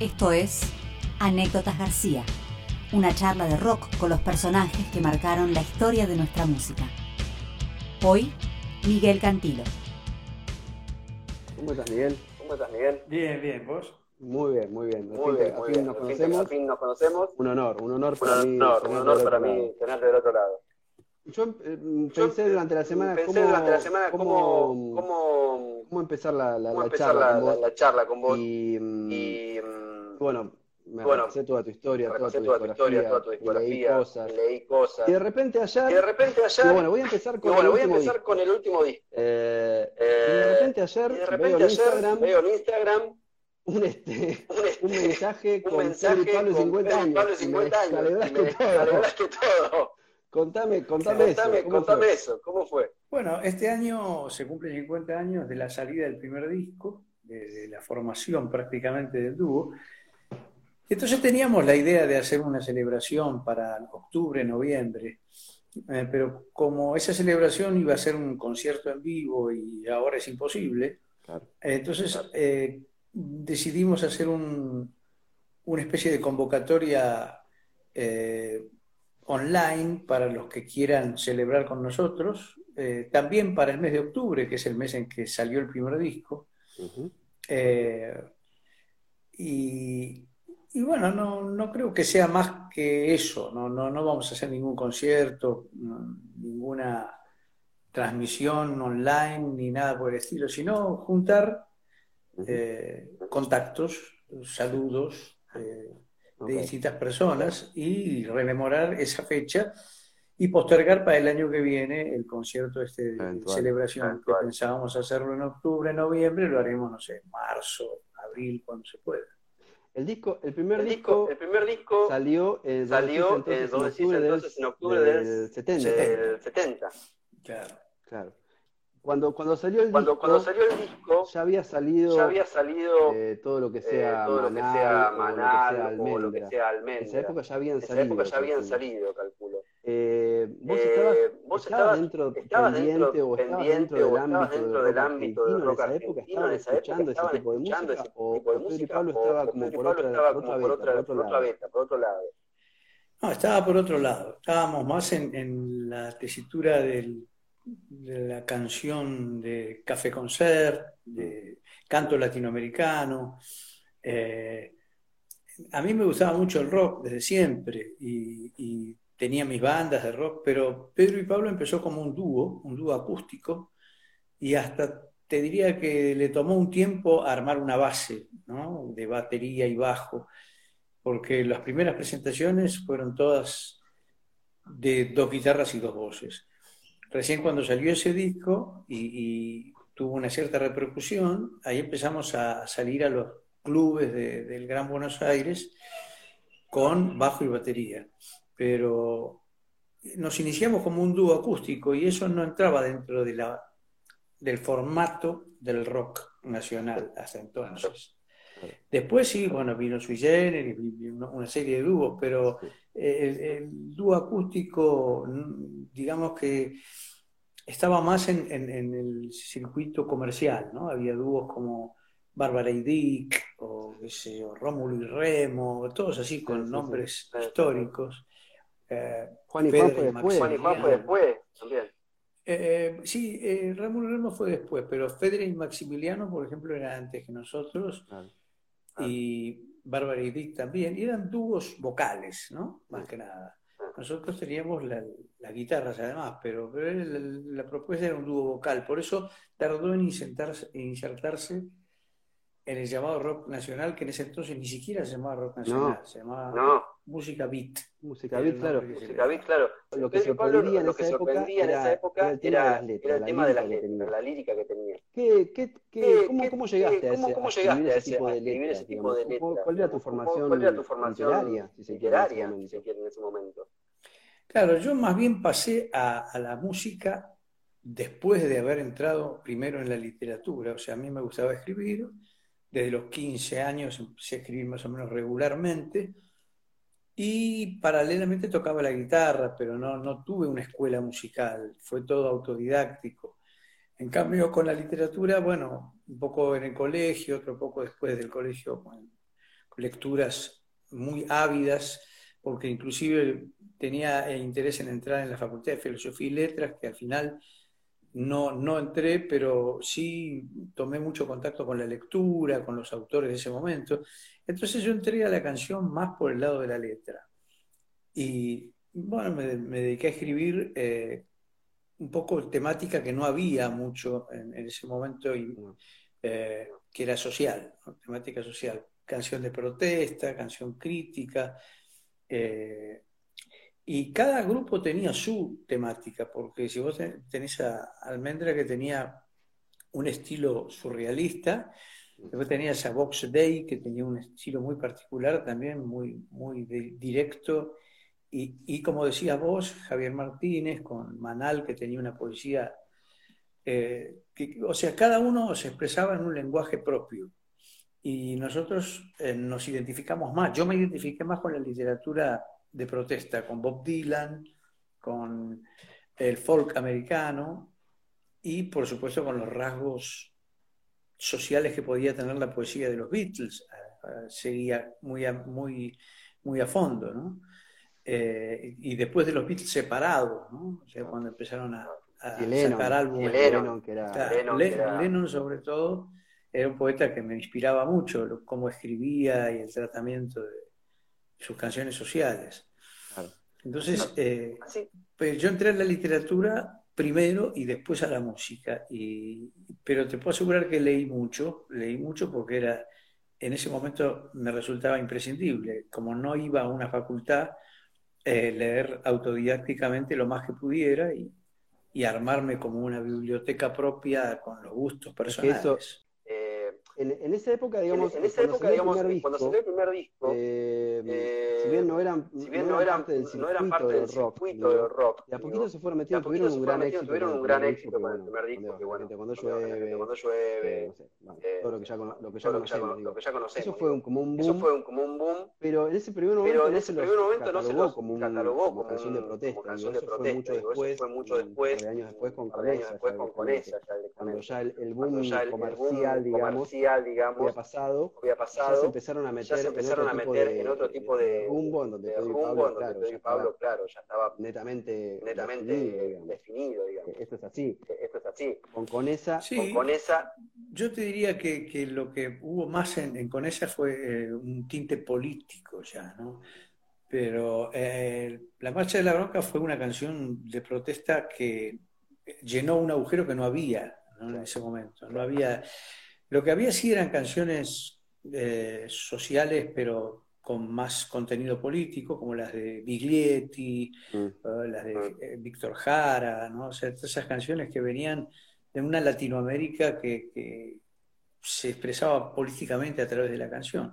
Esto es Anécdotas García, una charla de rock con los personajes que marcaron la historia de nuestra música. Hoy, Miguel Cantilo. ¿Cómo estás, Miguel? ¿Cómo estás, Miguel? Bien, bien, ¿vos? Muy bien, muy bien. Muy bien, a muy fin bien. nos Al fin- conocemos. al fin nos conocemos. Un honor, un honor Un para mí. honor, un tenerte honor del para otro mí lado. tenerte del otro lado. Yo eh, Yo, pensé durante la semana Pensé cómo, durante la semana cómo, cómo, cómo, cómo empezar la, la, cómo la empezar charla la, con la- vos. la charla con vos. Y, Y mm, bueno, me bueno, toda tu historia, toda tu toda tu historia, discografía, toda tu y leí discografía, cosas. y leí cosas. Y de repente ayer, Y de repente ayer, bueno, voy a empezar con bueno, el voy a último empezar disco. con el último disco. Eh, y Eh, de repente ayer, y de veo repente en ayer Instagram veo en Instagram un, este, un, este, un mensaje un con mensaje y Pablo con 50 Pedro y años. Pablo y me 50 años. Y descalebraste me todo. todo. Contame, contame, Contame, eso. ¿cómo contame fue? eso. ¿Cómo fue? Bueno, este año se cumplen 50 años de la salida del primer disco, de, de la formación prácticamente del dúo. Entonces teníamos la idea de hacer una celebración para octubre, noviembre, Eh, pero como esa celebración iba a ser un concierto en vivo y ahora es imposible, Claro. entonces eh, decidimos hacer un- una especie de convocatoria eh, online para los que quieran celebrar con nosotros, también para el mes de octubre, que es el mes en que salió el primer disco. Y, y bueno, no, no creo que sea más que eso, no, no, no vamos a hacer ningún concierto, ninguna transmisión online ni nada por el estilo, sino juntar eh, contactos, saludos eh, de distintas personas y rememorar esa fecha y postergar para el año que viene el concierto este de Eventual. celebración que pensábamos hacerlo en octubre, noviembre, lo haremos, no sé, marzo, abril, cuando se pueda. El disco, el primer El disco, disco, el primer disco salió, eh, salió entonces, eh, en octubre hizo del, entonces en octubre del del, 70. del 70. Claro. Claro. Cuando, cuando salió el Cuando, disco, cuando salió el disco, ya había salido ya había salido eh, todo lo que eh, sea todo Manal, o lo que sea Manal o lo que Almendra. En esa época ya habían En esa salido. época ya habían calculo. salido, calculo. Eh, ¿Vos Eh, estabas, vos estabas estabas- dentro, estabas pendiente dentro- o estabas pendiente dentro del ámbito dentro del rock ámbito del argentino rock en esa época? argentino? ¿Estabas En esa época escuchando ese tipo de escuchando música? ese ¿O, tipo de o Pedro y música? Pablo o- estaba o como Pedro y por Pablo otra, estaba como por por otro lado? No, estaba por otro lado, estábamos más en, en la tesitura del- de la canción de Café Concert, de canto latinoamericano. Eh, a mí me gustaba mucho el rock desde siempre y, y tenía mis bandas de rock, pero Pedro y Pablo empezó como un dúo, un dúo acústico, y hasta te diría que le tomó un tiempo armar una base, ¿no? de batería y bajo, porque las primeras presentaciones fueron todas de dos guitarras y dos voces. Recién cuando salió ese disco y, tuvo una cierta repercusión, ahí empezamos a salir a los clubes de- del Gran Buenos Aires con bajo y batería. Pero nos iniciamos como un dúo acústico y eso no entraba dentro de la, del formato del rock nacional hasta entonces. Después sí, bueno, vino Sui Generis, una serie de dúos, pero el, el dúo acústico, digamos que estaba más en, en- en el circuito comercial, ¿no? Había dúos como Bárbara y Dick, o qué sé yo, Rómulo y Remo, todos así Sí, con nombres históricos. Eh, Juan y Pedro Juan fue después. Juan y Juan fue después también. eh, sí, eh, y Remo fue después, pero Fedre y Maximiliano, por ejemplo, eran antes que nosotros, y Bárbara y Dick también, y eran dúos vocales, ¿no? Más que nada. Nosotros teníamos la- las guitarras además, pero, pero la, la propuesta era un dúo vocal, por eso tardó en insertarse, en insertarse en el llamado rock nacional, que en ese entonces ni siquiera se llamaba rock nacional, se llamaba No, música beat. Música beat, claro. música beat, claro. Lo que Pedro y Pablo, sorprendía en lo esa que época sorprendía en esa era- época era el tema de las letras, era el la tema de las lírica que letras, tenía. la lírica que tenía. ¿Qué, qué, qué, ¿Qué- cómo, qué- cómo llegaste qué- a, ese, cómo- cómo a llegaste escribir a ese tipo de escribir letras? ese tipo de digamos? ¿Cuál- letras? ¿Cuál era tu ¿Cuál- formación, cuál era tu formación literaria, si se quiere, en ese literaria, momento? si se quiere, en ese momento? Claro, yo más bien pasé a, a la música después de haber entrado primero en la literatura. O sea, a mí me gustaba escribir. Desde los 15 años empecé a escribir más o menos regularmente. Y paralelamente tocaba la guitarra, pero no, no tuve una escuela musical. Fue todo autodidáctico. En cambio, con la literatura, bueno, un poco en el colegio, otro poco después del colegio con, lecturas muy ávidas, porque inclusive tenía interés en entrar en la Facultad de Filosofía y Letras, que al final no, no entré, pero sí tomé mucho contacto con la lectura, con los autores de ese momento. Entonces yo entré a la canción más por el lado de la letra. Y bueno, me, dediqué a escribir eh, un poco temática que no había mucho en, ese momento, y, eh, que era social, temática social. Canción de protesta, canción crítica. Eh, y cada grupo tenía su temática, porque si vos tenés a Almendra que tenía un estilo surrealista, después tenías a Vox Day que tenía un estilo muy particular también, muy, muy directo, y, y, como decías vos, Javier Martínez con Manal que tenía una poesía, eh, que, o sea, cada uno se expresaba en un lenguaje propio. Y nosotros eh, nos identificamos más, yo me identifiqué más con la literatura de protesta con Bob Dylan, con el folk americano y por supuesto con los rasgos sociales que podía tener la poesía de los Beatles. Eh, seguía muy a, muy, muy a fondo, ¿no? Eh, y después de los Beatles separados, ¿no? O sea, cuando empezaron a, sacar álbumes. Lennon, que era, Lennon, sobre todo, era un poeta que me inspiraba mucho, cómo escribía y el tratamiento de sus canciones sociales. Entonces, eh, pues yo entré en la literatura primero y después a la música. Y, pero te puedo asegurar que leí mucho, leí mucho porque era, en ese momento me resultaba imprescindible. Como no iba a una facultad, eh, leer autodidácticamente lo más que pudiera y, y, armarme como una biblioteca propia con los gustos personales en, esa época, digamos, en, esa época, digamos, cuando salió el primer disco, eh, eh, si bien no eran, si bien no eran, parte del circuito, no eran parte del, rock, del rock, y a poquito se fueron metiendo, tuvieron un gran éxito, tuvieron un gran éxito con el primer disco, que bueno, cuando llueve, cuando llueve, todo lo que ya, lo que ya conocemos, lo que ya conocemos, eso fue un, como un boom, eso fue un, como un boom, pero en ese primer momento, pero en ese primer momento no se los como un, catalogó como canción de protesta, eso fue mucho después, fue mucho después, años después con Conesa, cuando ya el boom comercial, digamos, digamos, pasado, había pasado, ya se empezaron a meter, se empezaron en, otro a meter de, en otro tipo de, rumbo en donde Pedro y Pablo, claro, Pedro y Pablo, claro, ya estaba netamente, netamente definido, digamos. definido, digamos. Esto es así. Esto es así. Con Conesa, sí, con Conesa. Yo te diría que, que lo que hubo más en, en Conesa fue eh, un tinte político ya, ¿no? Pero eh, La Marcha de la Bronca fue una canción de protesta que llenó un agujero que no había ¿no? en ese momento. No había lo que había sí eran canciones eh, sociales, pero con más contenido político, como las de Biglietti, mm. las de mm. eh, Víctor Jara, ¿no? O sea, esas canciones que venían de una Latinoamérica que, se expresaba políticamente a través de la canción.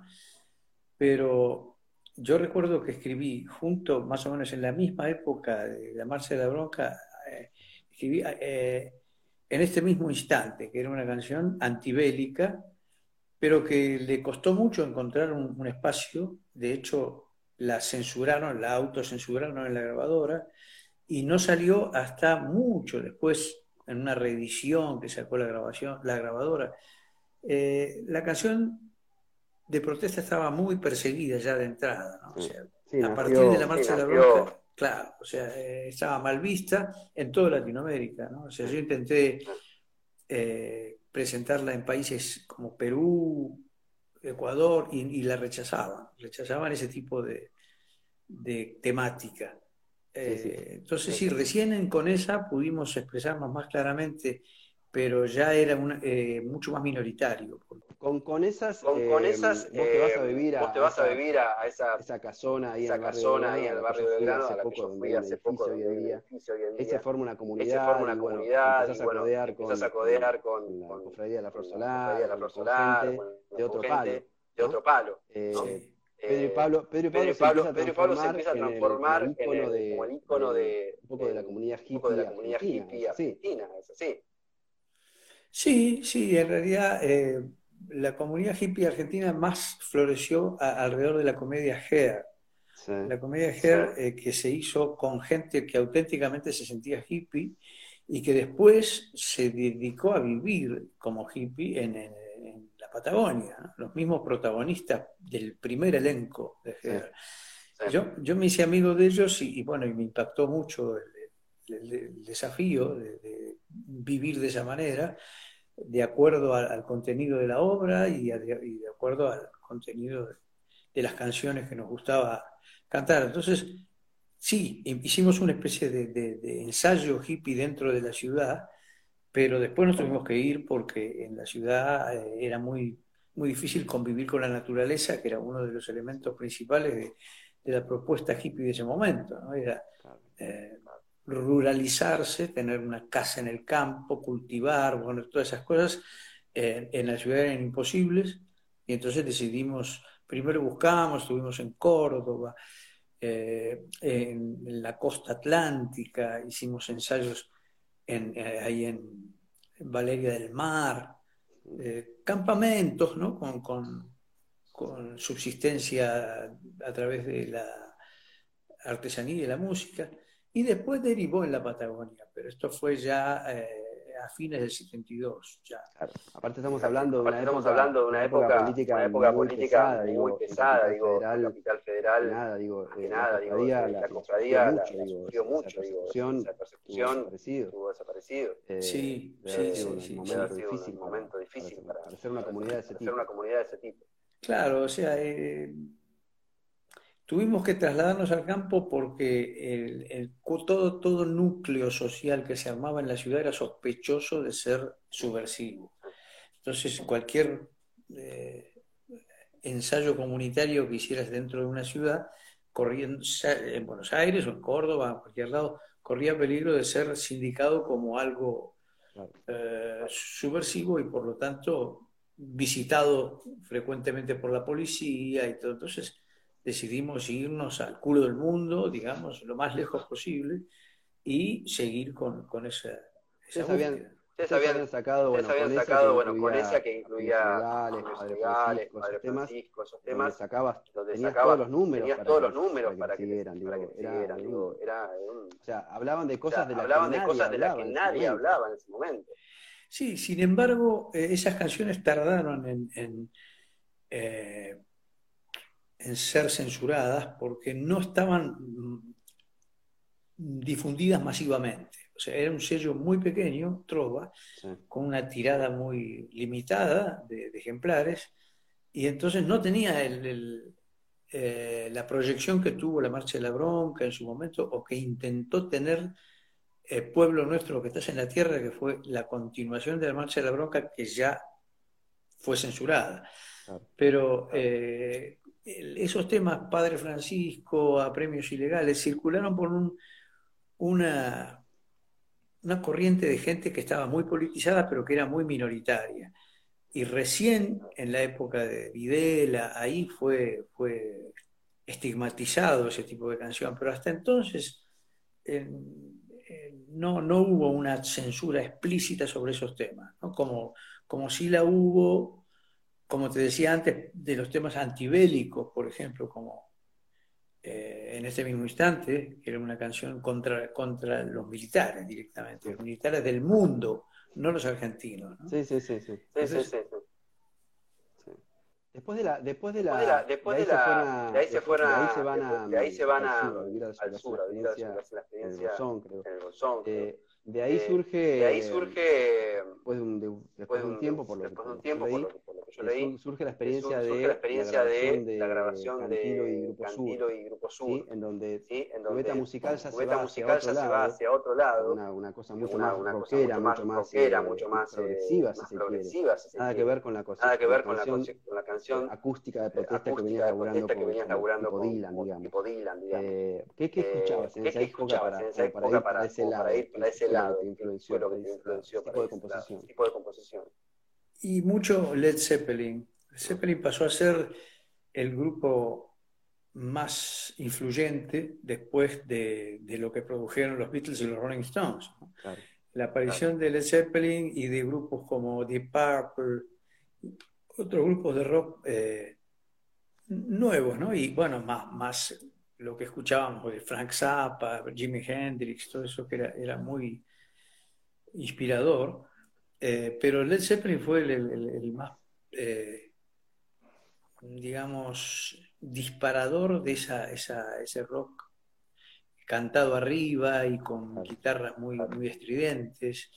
Pero yo recuerdo que escribí, junto, más o menos en la misma época de la Marcha de la Bronca, eh, escribí en este mismo instante, que era una canción antibélica, pero que le costó mucho encontrar un, espacio, de hecho la censuraron, la autocensuraron en la grabadora, y no salió hasta mucho después, en una reedición que sacó la, grabación, la grabadora. Eh, la canción de protesta estaba muy perseguida ya de entrada, a partir de la marcha de la bronca Claro, o sea, eh, estaba mal vista en toda Latinoamérica, ¿no? O sea, yo intenté eh, presentarla en países como Perú, Ecuador, y, la rechazaban, rechazaban ese tipo de, temática. Eh, entonces, sí, recién con esa pudimos expresarnos más claramente pero ya era mucho más minoritario. Con, con esas, con, con esas vos te vas a vivir a, vos te vas a, vivir a, esa, esa casona ahí esa en el casona ahí en el barrio de Grano, hace poco, donde fui hace poco, hoy en día. Ahí se forma una comunidad, se forma una comunidad, y, bueno, y, empiezas a codear con, con, con, la cofradía de la Flor Solar, de otro palo. De otro palo. Pedro y Pablo, Pedro y Pablo, Pedro Pablo, se, empieza Pablo se empieza a transformar en el, en el, como el icono de, un poco de la comunidad hippie, un poco de la comunidad hippie argentina, es así. Sí, sí, en realidad eh, la comunidad hippie argentina más floreció alrededor de la comedia Hair. La comedia Hair eh, que se hizo con gente que auténticamente se sentía hippie y que después se dedicó a vivir como hippie en, Patagonia, los mismos protagonistas del primer elenco de Yo, yo me hice amigo de ellos y, bueno, y me impactó mucho el, desafío de, vivir de esa manera, de acuerdo al, contenido de la obra y, de acuerdo al contenido de, las canciones que nos gustaba cantar. Entonces, sí, hicimos una especie de ensayo hippie dentro de la ciudad pero después nos tuvimos que ir porque en la ciudad eh, era muy, muy difícil convivir con la naturaleza, que era uno de los elementos principales de, la propuesta hippie de ese momento. ¿no? Era eh, ruralizarse, tener una casa en el campo, cultivar, bueno, todas esas cosas eh, en la ciudad eran imposibles. Y entonces decidimos, primero buscamos, estuvimos en Córdoba, en, la costa atlántica, hicimos ensayos eh, ahí en, Valeria del Mar, eh, campamentos ¿no? con, con, subsistencia a través de la artesanía y la música, y después derivó en la Patagonia, pero esto fue ya eh, a fines del 72 ya. Aparte estamos hablando de una, época, hablando de una época, política, una época muy política pesada, muy digo, pesada, digo, federal, capital federal, nada, digo, que nada, digo, la, la cofradía la, sufrió mucho, digo, esa persecución, estuvo desaparecido. Eh, sí, sí, sí, sí, un momento difícil, un momento difícil para, para, ser una comunidad de ese tipo. una comunidad de ese tipo. Claro, o sea, eh, Tuvimos que trasladarnos al campo porque el, todo, todo núcleo social que se armaba en la ciudad era sospechoso de ser subversivo. Entonces, cualquier eh, ensayo comunitario que hicieras dentro de una ciudad, corriendo en Buenos Aires o en Córdoba, en cualquier lado, corría peligro de ser sindicado como algo eh, subversivo y por lo tanto visitado frecuentemente por la policía y todo. Entonces, decidimos irnos al culo del mundo, digamos, lo más lejos posible, y seguir con, con esa, esa habían, Ustedes habían, sacado, bueno, habían con sacado, bueno, con esa que incluía legales, Padre Francisco, esos temas, donde sacabas, donde tenías sacabas, todos los números, tenías para todos los números para que, siguieran, digo, para que era, digo, era un, o sea, hablaban de cosas o sea, de las hablaban que de cosas de las que nadie hablaba en ese momento. Sí, sin embargo, eh, esas canciones tardaron en, en eh, en ser censuradas porque no estaban mm, difundidas masivamente. O sea, era un sello muy pequeño, Trova, con una tirada muy limitada de, ejemplares, y entonces no tenía eh, la proyección que tuvo la Marcha de la Bronca en su momento, o que intentó tener el eh, Pueblo Nuestro que estás en la Tierra, que fue la continuación de la Marcha de la Bronca, que ya fue censurada. Pero eh, esos temas, Padre Francisco, a premios ilegales, circularon por una, una corriente de gente que estaba muy politizada, pero que era muy minoritaria. Y recién en la época de Videla, ahí fue, fue estigmatizado ese tipo de canción, pero hasta entonces no, no hubo una censura explícita sobre esos temas, como, como sí la hubo como te decía antes, de los temas antibélicos, por ejemplo, como eh, en este mismo instante, que era una canción contra, contra los militares directamente, los militares del mundo, no los argentinos. ¿no? Sí, sí, sí. sí. sí, sí, Después de la, después de la, después de, la, de ahí se fueron, de ahí se van a, de ahí se van a, al sur, a vivir la experiencia, el Bolsón, creo. El Bolsón, eh, de ahí surge, de ahí surge, después de un, de, después de un tiempo, por lo que, un tiempo, lo, por lo que yo leí, surge la experiencia surge de la experiencia de la grabación de Cantilo y Grupo Cantilo y Grupo Sur, ¿sí? en donde ¿sí? en donde cubeta musical ya se musical va ya hacia otro se va lado, hacia otro lado, una, una cosa mucho una, más una rockera, mucho más rockera, mucho más progresiva, eh, si se progresiva, quiere. Nada que ver con la cosa, nada que ver con la, con la canción acústica de protesta que venías laburando que venías laburando tipo Dylan, digamos. Tipo Dylan, digamos. Eh, ¿Qué, qué escuchabas en esa época para, ir para ese lado? Te influenció, lo que te influenció tipo de composición. Tipo de composición. Y mucho Led Zeppelin. Led Zeppelin pasó a ser el grupo más influyente después de, de, lo que produjeron los Beatles y los Rolling Stones. ¿no? Claro, la aparición claro. de Led Zeppelin y de grupos como Deep Purple, otros grupos de rock eh, nuevos, ¿no? Y bueno, más, más lo que escuchábamos de Frank Zappa, Jimi Hendrix, todo eso que era, muy inspirador. Eh, pero Led Zeppelin fue el, más eh, digamos, disparador de esa, ese rock cantado arriba y con guitarras muy, muy estridentes.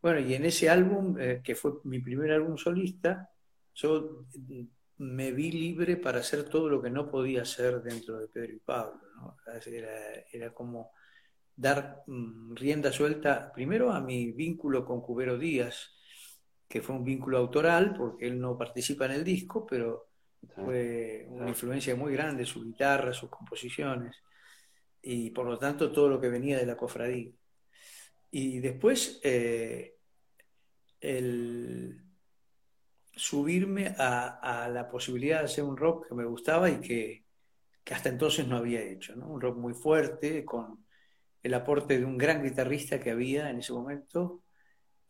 Bueno, y en ese álbum, eh, que fue mi primer álbum solista, yo me vi libre para hacer todo lo que no podía hacer dentro de Pedro y Pablo. Era, como dar mm, rienda suelta primero a mi vínculo con Cubero Díaz, que fue un vínculo autoral, porque él no participa en el disco, pero fue una influencia muy grande, su guitarra, sus composiciones, y por lo tanto todo lo que venía de la cofradía. Y después eh, el subirme a, la posibilidad de hacer un rock que me gustaba y que, hasta entonces no había hecho, un rock muy fuerte, con el aporte de un gran guitarrista que había en ese momento,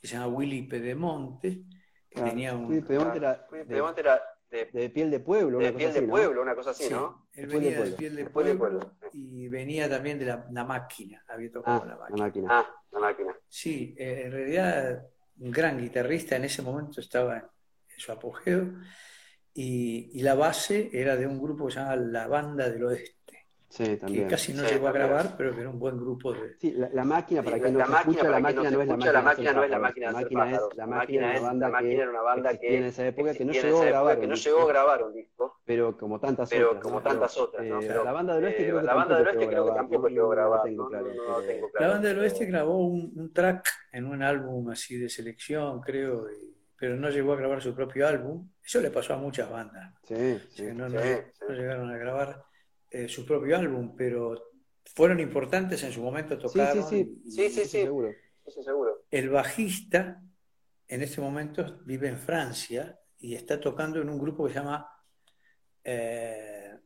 que se llama Willy Pedemonte, que tenía un... Willy Pedemonte era, de, piel de pueblo, de piel de pueblo, una cosa así, ¿no? Él venía de, piel de pueblo, y venía también de la, máquina, había tocado ah, la máquina. máquina. Ah, la máquina. Sí, eh, en realidad un gran guitarrista en ese momento estaba en, su apogeo y, la base era de un grupo que se llama La Banda del Oeste. Sí, también. Que casi no llegó a grabar, pero que era un buen grupo de. Sí, la, máquina, para que no la se máquina, escucha, la máquina no es la máquina. La máquina no es la máquina. La máquina es la máquina es una banda una banda que en esa época que no llegó a grabar. Que no llegó a grabar un disco. Pero como tantas pero otras. como tantas otras, ¿no? Eh, la banda del oeste creo que la banda del oeste creo que tampoco llegó a grabar. La banda del oeste grabó un track en un álbum así de selección, creo, pero no llegó a grabar su propio álbum. Eso le pasó a muchas bandas. Sí, sí, no, llegaron a grabar eh, su propio álbum, pero fueron importantes en su momento, tocaron. Sí, sí, sí, seguro. seguro. El bajista en este momento vive en Francia y está tocando en un grupo que se llama. Eh,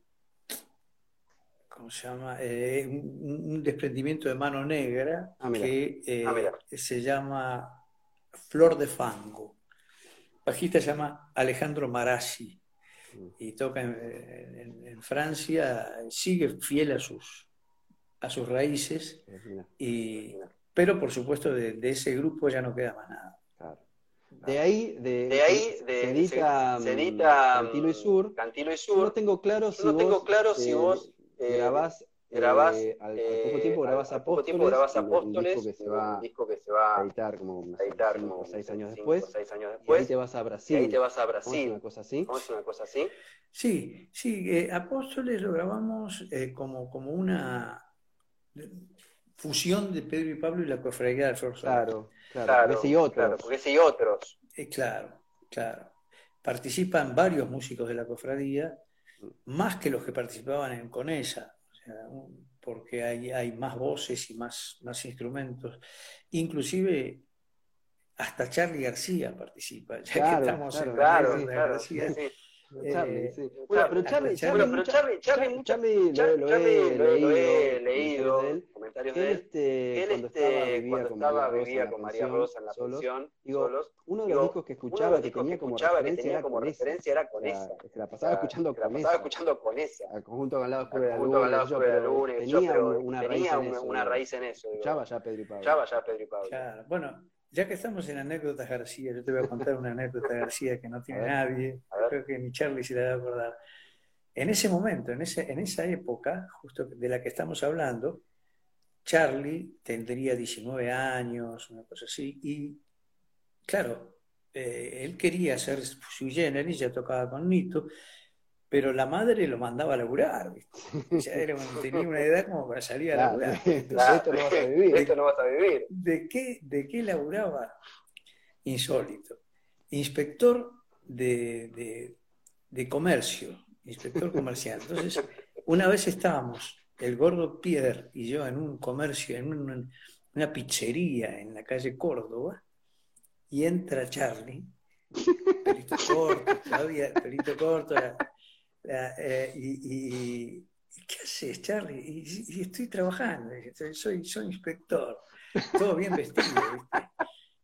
¿Cómo se llama? Eh, un, desprendimiento de mano negra ah, que ah, se llama Flor de Fango. Bajista se llama Alejandro Marassi y toca en, Francia, sigue fiel a sus, a sus raíces, y, pero por supuesto de, ese grupo ya no queda más nada. De ahí, de, ahí se, edita, mm, Cantilo y Sur. Cantilo y Sur. No tengo claro si no vos, tengo claro si vos eh, grabás grabás, eh, al, poco tiempo grabás al Apóstoles, tiempo grabás Apóstoles un, disco que se va, disco que se va a editar como, a editar cinco, como seis años cinco, después, seis años después, y ahí te vas a Brasil. Y ahí te vas a Brasil. ¿Cómo es una cosa así? ¿Cómo es una cosa así? Sí, sí, eh, Apóstoles lo grabamos eh, como, como una fusión de Pedro y Pablo y la cofradía del Flor Claro, claro, claro, porque ese y otros. Claro, porque ese y otros. Eh, claro, claro. Participan varios músicos de la cofradía, Mm. más que los que participaban en Conesa. Un, porque hay, hay más voces y más, más instrumentos. Inclusive hasta Charlie García participa, ya claro, que estamos claro, en claro, García. sí, Charlie, Eh, sí. Bueno, pero Charlie, Charlie- Charlie, pero Charlie- Charlie- Charlie, Char- lo, lo Charlie he lo- lo he leído, leído, comentarios de él, comentarios de él, él. este, Él cuando este, estaba, vivía cuando con estaba, María Rosa en vivía la con María pensión, Rosa en la solos, pensión, digo, solos, uno de los discos que escuchaba que tenía como escuchaba que referencia tenía era como con esa. referencia era con O sea, esa. que la pasaba escuchando con esa. escuchando con esa. Al conjunto con lado oscuro de la luna, conjunto de luna, tenía una raíz en eso. Escuchaba ya Pedro y Pablo. Ya vaya Pedro y Pablo. Bueno, ya que estamos en anécdotas García, yo te voy a contar una anécdota García que no tiene ver. nadie, creo que ni Charlie se la va a acordar. En ese momento, en, ese, en esa época, justo de la que estamos hablando, Charlie tendría 19 años, una cosa así, y claro, eh, él quería ser sui generis, ya tocaba con Nito, pero la madre lo mandaba a laburar, ¿viste? Ya era un- tenía una edad como para salir a laburar. de esto no vas a vivir. Esto no vas a vivir. ¿De qué, ¿De qué laburaba? Insólito. Inspector de, de- de comercio, inspector comercial. Entonces, una vez estábamos, el gordo Pierre y yo, en un comercio, en un- una pizzería en la calle Córdoba, y entra Charlie, pelito corto, todavía, pelito corto, eh, y, y- y, ¿qué haces, Charlie? Y, y estoy trabajando, soy, soy inspector todo bien vestido, ¿viste?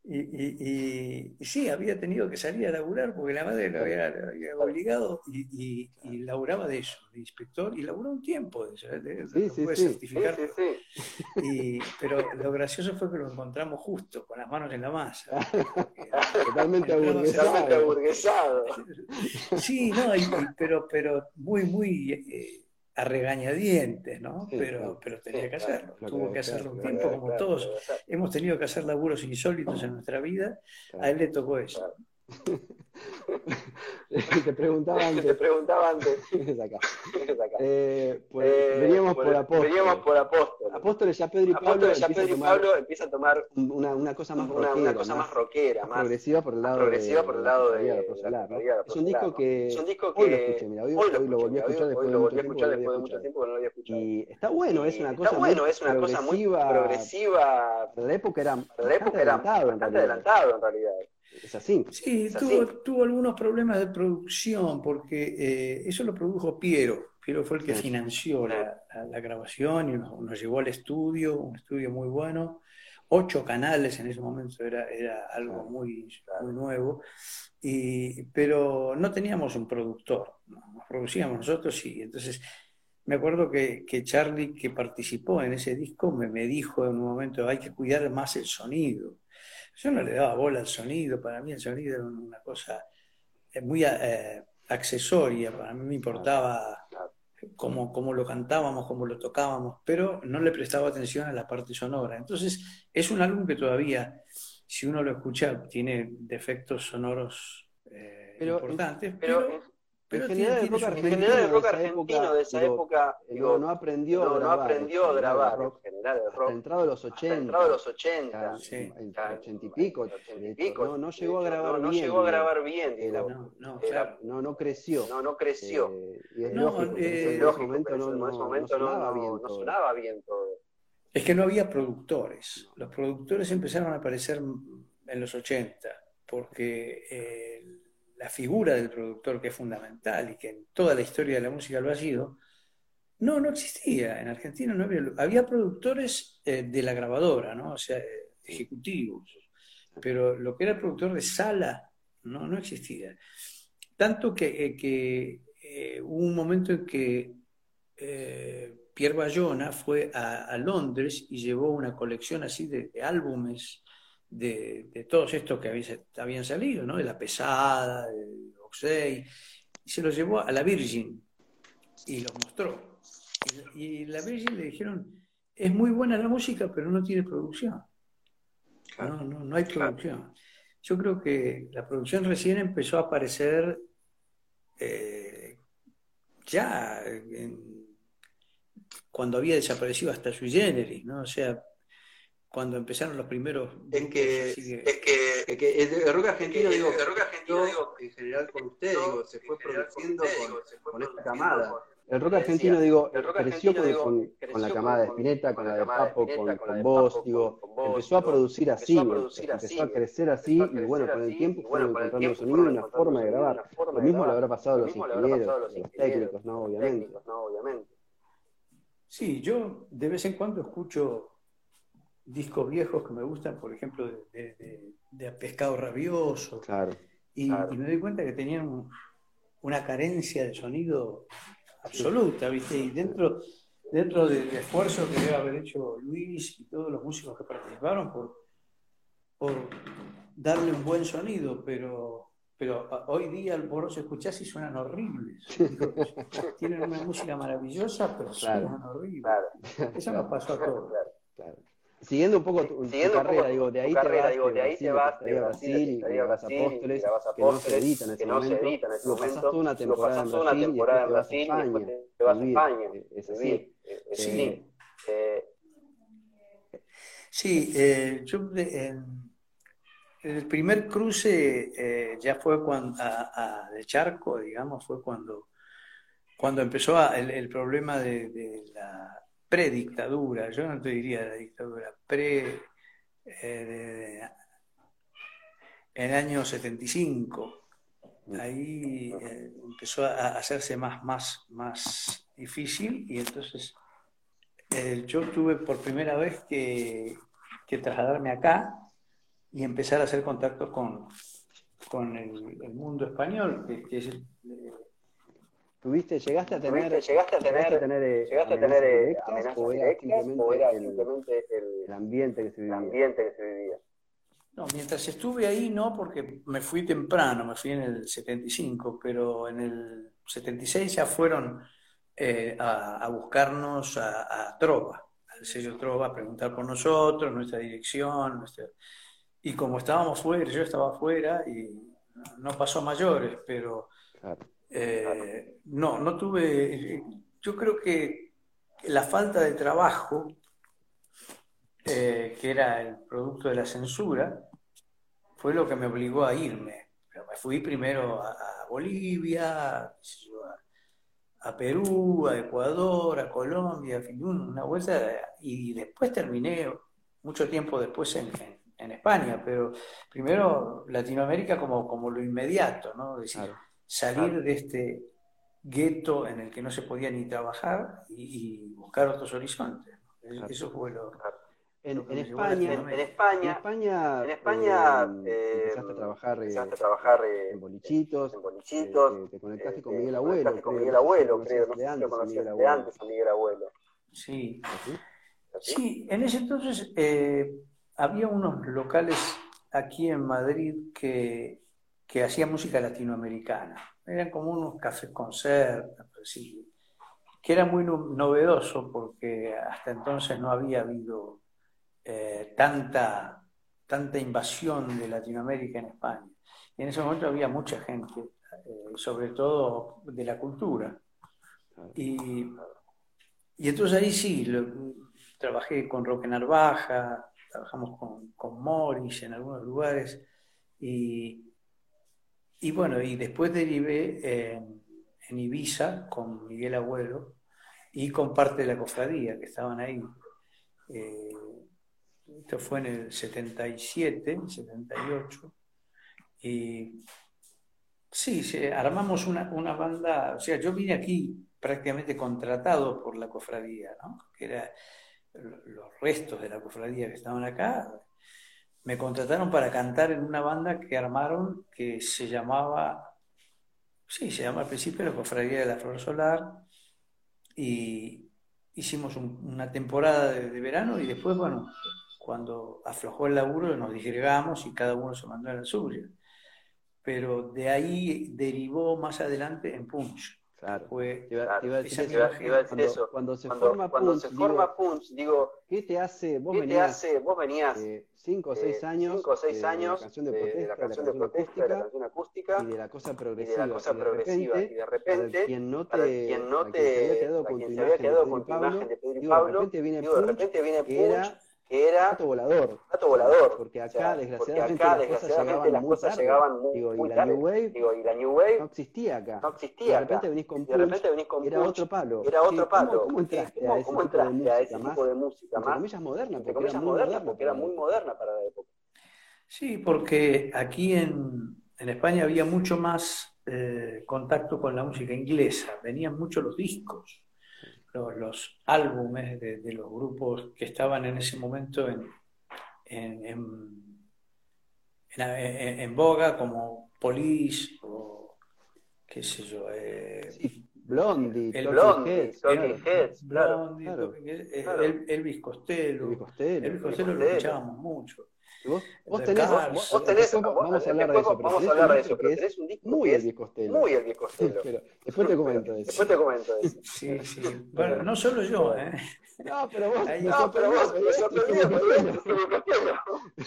Y, sí, había tenido que salir a laburar porque la madre lo había, obligado y, laburaba de eso, de inspector, y laburó un tiempo de eso, sí, sí, certificar. pero lo gracioso fue que lo encontramos justo, con las manos en la masa. Totalmente aburguesado. Sí, no, pero, pero muy, muy... Eh, a regañadientes, ¿no? pero, pero tenía que hacerlo. Tuvo que hacerlo un tiempo, como todos hemos tenido que hacer laburos insólitos en nuestra vida, a él le tocó eso. te preguntaba antes. Te preguntaba antes. acá. Eh, pues, eh, veníamos, por apóstoles. veníamos por apóstoles. Apóstoles ya Pedro y Pablo, ya Pedro y Pablo empieza a tomar una, una cosa más una, rockera, una cosa más, rockera, más progresiva por el lado progresiva de, por el lado de, de, la, Es un disco que, es un disco que hoy lo escuché, mira, hoy, hoy, lo, hoy lo volví a escuchar después, lo de, mucho después de mucho tiempo que no lo había escuchado. Y está bueno, es una cosa está bueno, muy es una cosa muy progresiva. Para la época era bastante adelantado en realidad. Es así. Sí, tuvo, tuvo, algunos problemas de producción, porque eh, eso lo produjo Piero. Piero fue el que financió la, la, grabación y nos, llevó al estudio, un estudio muy bueno. Ocho canales en ese momento era, era algo muy, muy nuevo. Y, pero no teníamos un productor, nos producíamos nosotros y entonces me acuerdo que, que, Charlie, que participó en ese disco, me, me dijo en un momento, hay que cuidar más el sonido. Yo no le daba bola al sonido, para mí el sonido era una cosa eh, muy eh, accesoria, para mí me importaba cómo, cómo, lo cantábamos, cómo lo tocábamos, pero no le prestaba atención a la parte sonora. Entonces, es un álbum que todavía, si uno lo escucha, tiene defectos sonoros eh, importantes, pero pero en general, el rock argentino, de esa época, digo, no, aprendió a grabar. No aprendió a grabar, rock, en general, el rock. entrado de los 80. Entrado de los 80. Sí. 80 y pico. 80 y pico. No, no llegó a grabar no, bien. No llegó a grabar bien. Era, no, no, claro. no, no creció. No, no creció. Eh, y es lógico, eh, en ese momento, no, no, momento no, sonaba bien no sonaba bien todo. Es que no había productores. Los productores empezaron a aparecer en los 80, porque... Eh, la figura del productor que es fundamental y que en toda la historia de la música lo ha sido, no, no existía. En Argentina no había, productores eh, de la grabadora, ¿no? O sea, ejecutivos, pero lo que era productor de sala no, no existía. Tanto que, eh, que eh, hubo un momento en que Pierre Bayona fue a, Londres y llevó una colección así de álbumes de, todos estos que habían salido, ¿no? de la pesada, del Oxey, y se los llevó a la Virgin y los mostró. Y, la Virgin le dijeron, es muy buena la música, pero no tiene producción. No, no, no hay producción. Yo creo que la producción recién empezó a aparecer eh, ya cuando había desaparecido hasta su generis, ¿no? O sea, cuando empezaron los primeros es que, es que, que, el rock argentino digo el rock argentino digo en general con usted digo se fue produciendo con, con, esta camada. el rock argentino digo creció con, con, la camada de Spinetta con la de Papo con, con vos digo empezó a producir así empezó a crecer así y bueno con el tiempo fueron encontrando un sonido y una forma de grabar. lo mismo le habrá pasado a los ingenieros los técnicos no obviamente. Sí yo de vez en cuando escucho discos viejos que me gustan, por ejemplo, de, de, Pescado Rabioso. Claro, y, me doy cuenta que tenían una carencia de sonido absoluta, ¿viste? Y dentro, dentro del esfuerzo que debe haber hecho Luis y todos los músicos que participaron por, por darle un buen sonido, pero pero hoy día vos los escuchás y suenan horribles. Tienen una música maravillosa, pero suenan horribles. Eso nos pasó a todos. Claro. Siguiendo un poco tu, carrera, digo, de ahí te vas, digo, de ahí te vas, de Brasil, y grabas Apóstoles, que no se edita en ese momento, lo pasas toda una temporada en Brasil, y después te vas a España, es así. Sí, sí. Eh, yo en, el primer cruce eh, ya fue cuando, a, de Charco, digamos, fue cuando, cuando empezó el, el, problema de, de la predictadura, yo no te diría la dictadura, pre. Eh, en el año 75, ahí eh, empezó a hacerse más, más, más difícil y entonces eh, yo tuve por primera vez que, trasladarme acá y empezar a hacer contacto con, con el, mundo español, que, es ¿Tuviste, llegaste a tener, llegaste a tener, llegaste a tener, eh, amenazas, o era simplemente, el, ambiente que se vivía? ambiente que se vivía. No, mientras estuve ahí no, porque me fui temprano, me fui en el 75, pero en el 76 ya fueron eh, a, buscarnos a, a, Trova, al sello Trova, a preguntar por nosotros, nuestra dirección, nuestra... y como estábamos fuera, yo estaba fuera y no pasó mayores, pero eh, no, no tuve, yo creo que la falta de trabajo, eh, que era el producto de la censura, fue lo que me obligó a irme. me fui primero a, Bolivia, a, Perú, a Ecuador, a Colombia, una vuelta, y después terminé mucho tiempo después en, España, pero primero Latinoamérica como, como lo inmediato, ¿no? decir, salir de este gueto en el que no se podía ni trabajar y, buscar otros horizontes. Eso fue lo, en, España, en, España, en España, eh, empezaste a trabajar, eh, a trabajar eh, en bolichitos, en bolichitos te, conectaste con Miguel Abuelo, con Miguel Abuelo, creo, no sé si conocías de antes a Miguel Abuelo. Sí, sí, en ese entonces había unos locales aquí en Madrid que, que hacían música latinoamericana, eran como unos cafés concert, que era muy novedoso porque hasta entonces no había habido eh, tanta, tanta invasión de Latinoamérica en España. Y en ese momento había mucha gente, eh, sobre todo de la cultura. Y, y entonces ahí sí, trabajé con Roque Narvaja, trabajamos con, con Morris en algunos lugares. Y, y bueno, y después derivé en, en Ibiza con Miguel Abuelo y con parte de la cofradía que estaban ahí. Eh, esto fue en el 77, 78. Y sí, armamos una, una, banda, o sea, yo vine aquí prácticamente contratado por la cofradía, ¿no? que eran los restos de la cofradía que estaban acá. Me contrataron para cantar en una banda que armaron que se llamaba, sí, se llama al principio la Cofradía de la Flor Solar. Y hicimos una temporada de, de verano y después, bueno, cuando aflojó el laburo nos disgregamos y cada uno se mandó a la suya. Pero de ahí derivó más adelante en Punch. Claro. Fue, iba, a decir, eso. Cuando, se forma Punch, se forma Punch, digo, ¿qué te hace? Vos venías, te hace? Vos venías cinco o seis años, cinco o seis años de la canción de protesta, de la canción, de, protesta, de la canción acústica y de la cosa progresiva. Y de la cosa progresiva. Y de repente, quien no te, quien no te, quien se había quedado con tu imagen de Pedro y Pablo, de repente viene Punch que era gato volador. Gato volador. Porque acá, desgraciadamente, acá, las, cosas las cosas llegaban muy, digo, y la New Wave, digo, y la New Wave no existía acá. No existía de repente acá. venís con Punch, de repente venís con era otro palo. Era otro palo. ¿Cómo, entraste, ¿Cómo, a, ese cómo entraste a ese tipo de música? Más, comillas moderna, porque, comillas era, muy moderna, porque era muy moderna para la época. Sí, porque aquí en, en España había mucho más eh, contacto con la música inglesa, venían mucho los discos los, álbumes de, los grupos que estaban en ese momento en, en, en, boga, como Police o qué sé yo. Eh, Blondie, el Blondie, Talking Heads, Blondie, Elvis Costello. Elvis Costello, Elvis Costello lo escuchábamos mucho. Vos, vos, tenés, vos, tenés, vamos a hablar de eso, pero vamos a hablar de eso, pero tenés un disco muy Elvis Costello. Muy Elvis Costello. pero después te comento eso. Después te comento eso. Sí, sí. Bueno, no solo yo, ¿eh? No, pero vos, no, pero vos,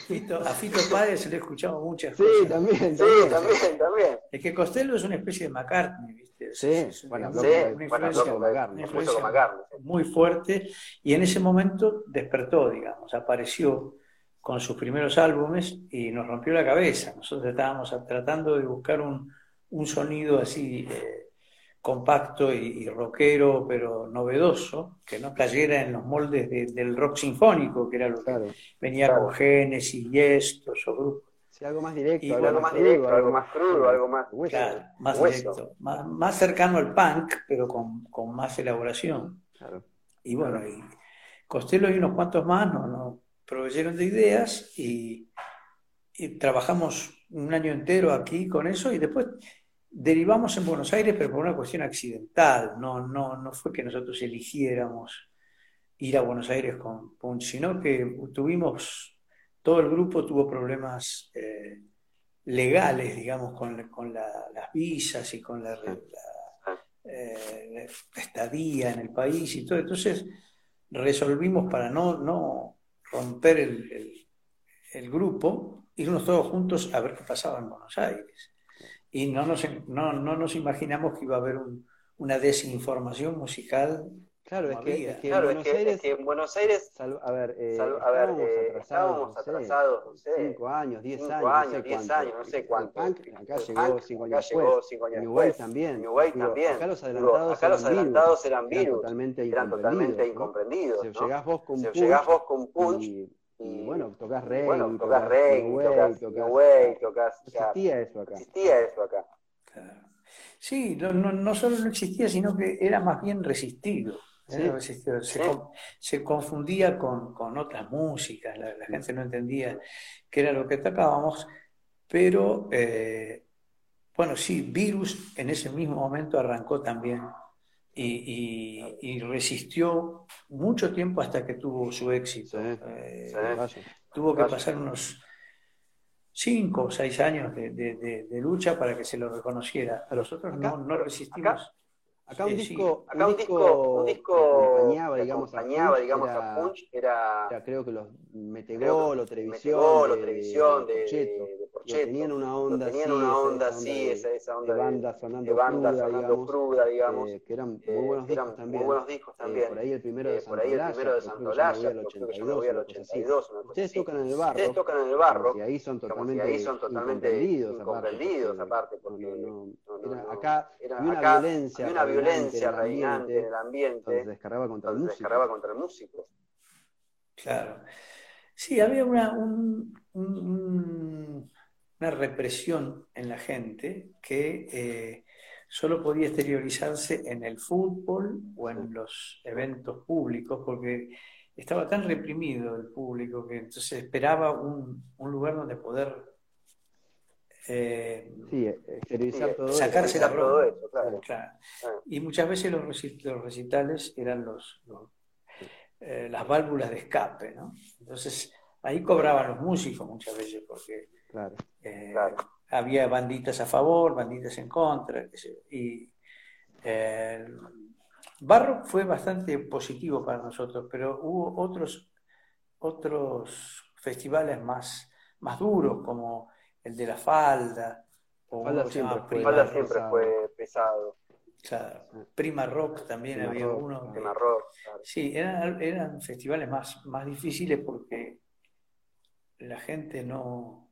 Fito, a Fito Páez se le he escuchado muchas cosas. Sí, también, sí, también, también. Es que Costello es una especie de McCartney, ¿viste? Sí, bueno, sí, una influencia, una influencia muy fuerte y en ese momento despertó, digamos, apareció con sus primeros álbumes y nos rompió la cabeza. Nosotros estábamos tratando de buscar un, un sonido así eh, compacto y, rockero, pero novedoso, que no cayera en los moldes del rock sinfónico, que era lo que venía con Genesis, Yes, todos esos grupos. Sí, algo más directo, algo, más directo, algo más crudo, algo más, claro, más directo, más, cercano al punk, pero con, con más elaboración. Y bueno, y Costello y unos cuantos más no, no, proveyeron de ideas y, trabajamos un año entero aquí con eso y después derivamos en Buenos Aires, pero por una cuestión accidental. No, no, no fue que nosotros eligiéramos ir a Buenos Aires con Punch, sino que tuvimos, todo el grupo tuvo problemas eh, legales, digamos, con, las visas y con la, eh, estadía en el país y todo. Entonces resolvimos para no romper el, el, grupo, irnos todos juntos a ver qué pasaba en Buenos Aires. Y no nos, no, no nos imaginamos que iba a haber una desinformación musical Claro, es que, es que, claro, en Buenos es que, Aires, es que en Buenos Aires, a ver, eh, a ver eh, estábamos atrasados, no sé, 5 años, 10 años, años, 10 años, no sé cuánto. Punk acá llegó 5 años después, en Uruguay también, Uruguay también. Acá los adelantados, acá los adelantados eran virus, eran totalmente eran incomprendidos. ¿no? Llegás vos con Punch, llegás vos con punch y, y bueno, tocas reggae, bueno, tocas reggae, tocas way, tocas... Existía eso acá. Existía eso acá. Sí, no, no, no solo no existía, sino que era más bien resistido. Se, confundía con, otras músicas, la, gente no entendía qué era lo que tocábamos, pero eh, bueno, sí, Virus en ese mismo momento arrancó también y, resistió mucho tiempo hasta que tuvo su éxito. Eh, tuvo que pasar unos cinco o seis años de, lucha para que se lo reconociera. A nosotros no, no resistimos. Acá un disco, acá un disco, un disco acompañaba, digamos, acompañaba, a Punch, digamos, era, a Punch era, era, creo que los Metegol o Televisión, de, televisión de, de, de tenían una onda tenían así, una onda esa, así, esa, esa onda de banda sonando, de banda cruda, sonando digamos, cruda, digamos eh, que eran muy buenos eh, discos también. Muy buenos discos también. Eh, por ahí el primero de eh, por ahí el primero de Santolaya, creo que yo me voy al 82. Ustedes tocan en el barro. Ustedes tocan en el barro. Y ahí son totalmente, ahí son totalmente incomprendidos, aparte, porque acá había una violencia reinante en el ambiente. Entonces descargaba contra el músico. Descargaba contra el músico. Claro. Sí, había una, un, un, una represión en la gente que eh, solo podía exteriorizarse en el fútbol o en los eventos públicos, porque estaba tan reprimido el público que entonces esperaba un, un lugar donde poder eh, sí, exteriorizar todo sacarse la todo eso, claro. claro. Y muchas veces los, recitales eran los, eh, las válvulas de escape, ¿no? Entonces ahí cobraban los músicos muchas veces porque claro. Eh, claro. había banditas a favor, banditas en contra, y Barro fue bastante positivo para nosotros, pero hubo otros, otros festivales más, más duros como el de la falda. O falda siempre, fue, falda siempre pesado. fue pesado. Claro. Prima Rock también Prima había rock, uno. Prima Rock. Claro. Sí, eran, eran festivales más, más difíciles porque la gente no...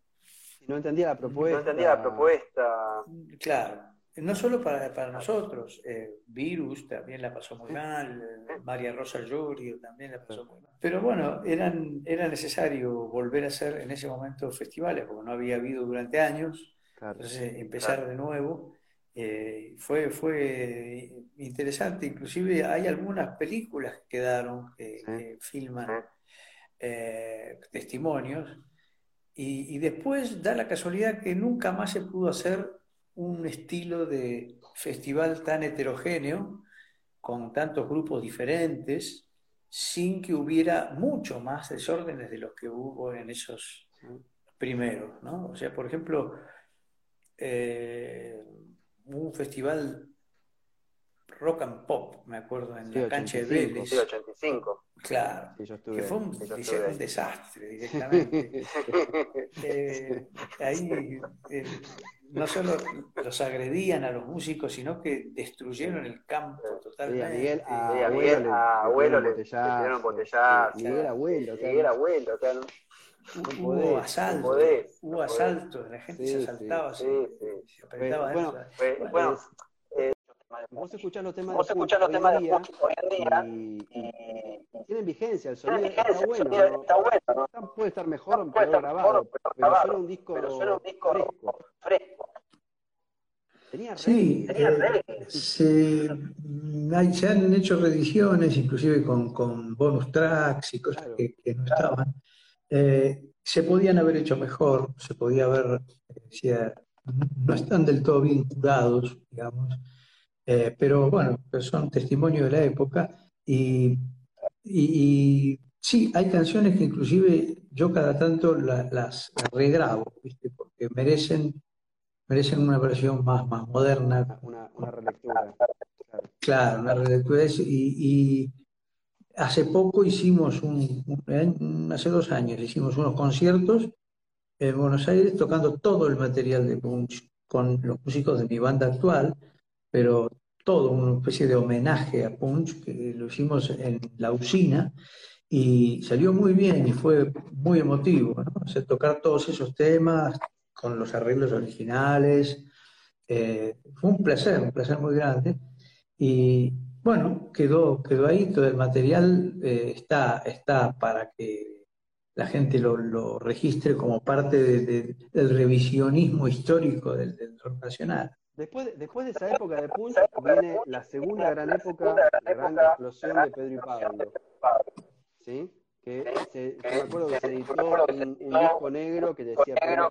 No entendía la propuesta. No entendía la propuesta. Claro. No solo para, para nosotros, eh, Virus también la pasó muy mal, eh, María Rosa Llorio también la pasó muy mal. Pero bueno, eran, era necesario volver a hacer en ese momento festivales, porque no había habido durante años. Claro. Entonces, empezar Claro. de nuevo eh, fue, fue interesante. Inclusive hay algunas películas que quedaron, que, Sí. que filman Sí. eh, testimonios. Y, después da la casualidad que nunca más se pudo hacer un estilo de festival tan heterogéneo, con tantos grupos diferentes, sin que hubiera mucho más desórdenes de los que hubo en esos primeros, ¿no? O sea, por ejemplo, eh, un festival rock and pop, me acuerdo, en Sí, la cancha de 85. Vélez. Sí, 85. Claro, Sí, yo estuve. que fue un, yo estuve. un desastre directamente. Eh, ahí eh, no solo los agredían a los músicos, sino que destruyeron el campo Sí, totalmente. a Miguel, a Abuelo Miguel, le- a le Abuelo tiraron le- le botellazo. tiraron botellazo. Sí, Miguel Abuelo, claro. Miguel Abuelo, claro. No Hubo podés, asaltos, no podés, hubo no asaltos, la gente Sí, se asaltaba, sí, se, sí. se apretaba Bueno, Vos escuchás los temas vos de escuchás los hoy temas en de día Punch hoy en día y, y y tienen vigencia, el tiene sonido vigencia, está el bueno, sonido ¿no? está bueno, ¿no? Está- puede estar mejor o peor grabado, pero grabado, suena un disco, pero suena un disco fresco. fresco. Tenía Sí. Tenía eh, se, hay- se han hecho reediciones, inclusive con, con bonus tracks y cosas Claro. que, que no estaban. Eh, se podían haber hecho mejor, se podía haber, decía, no están del todo bien curados, digamos, eh, pero bueno, son testimonio de la época y, y, sí, hay canciones que inclusive yo cada tanto las, regrabo, ¿viste? porque merecen, merecen una versión más, más moderna. Una, una relectura. Claro, una relectura. Y, y hace poco hicimos, un, hace dos años, hicimos unos conciertos en Buenos Aires tocando todo el material de Punch con los músicos de mi banda actual, pero todo, una especie de homenaje a Punch, que lo hicimos en la usina y salió muy bien y fue muy emotivo, ¿no? tocar todos esos temas con los arreglos originales. Eh, fue un placer, un placer muy grande. Y, bueno, quedó, quedó ahí, todo el material eh, está, está para que la gente lo, registre como parte del revisionismo histórico del, rock nacional. Después de, después de esa época de Punch viene la segunda gran época, la gran explosión de Pedro y Pablo. ¿Sí? Que se, me acuerdo que se editó un, disco negro que decía Pedro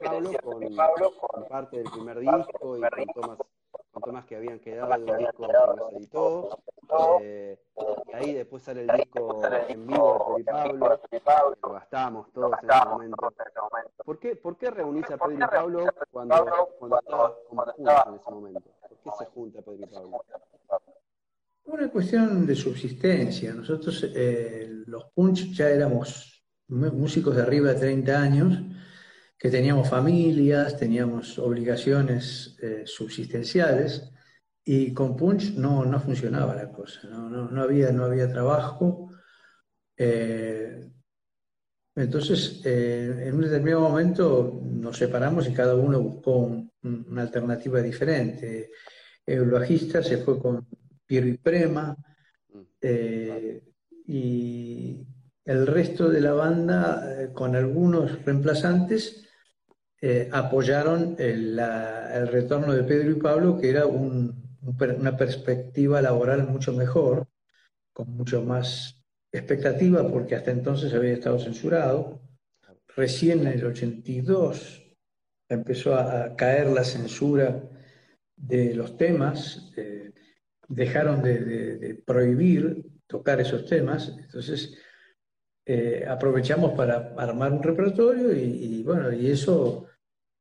y Pablo con, parte del primer disco y con tomas más que habían quedado de un disco que no se editó. Eh, y ahí después sale el disco en vivo de Pedro y Pablo, que lo gastamos todos en ese momento. ¿Por qué, por qué reunirse a Pedro y Pablo cuando, cuando estabas con Punch en ese momento? ¿Por qué se junta Pedro y Pablo? Una cuestión de subsistencia. Nosotros, eh, los Punch, ya éramos músicos de arriba de 30 años que teníamos familias, teníamos obligaciones eh, subsistenciales y con Punch no, no funcionaba la cosa, no, no, había, no había trabajo. Eh, entonces, eh, en un determinado momento nos separamos y cada uno buscó una alternativa diferente. El bajista se fue con Piero y Prema y el resto de la banda, con algunos reemplazantes, eh, apoyaron el, retorno de Pedro y Pablo, que era una perspectiva laboral mucho mejor, con mucho más expectativa, porque hasta entonces había estado censurado. Recién en el 82 empezó a, caer la censura de los temas, eh, dejaron de, prohibir tocar esos temas, entonces eh, aprovechamos para armar un repertorio y, bueno, y eso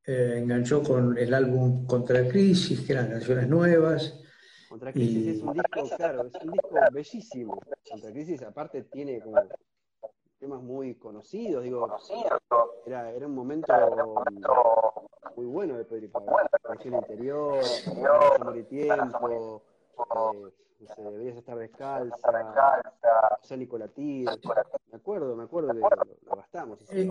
eh, enganchó con el álbum Contra Crisis, que eran canciones nuevas. Contra Crisis es un disco, claro, es un disco bellísimo. Contra Crisis aparte tiene como temas muy conocidos, digo, era, era un momento muy bueno de Pedro y Pablo. Canción interior, Amor y Tiempo, eh, deberías estar descalza, José Nicolatir, me acuerdo, me acuerdo que lo, gastamos. Eh,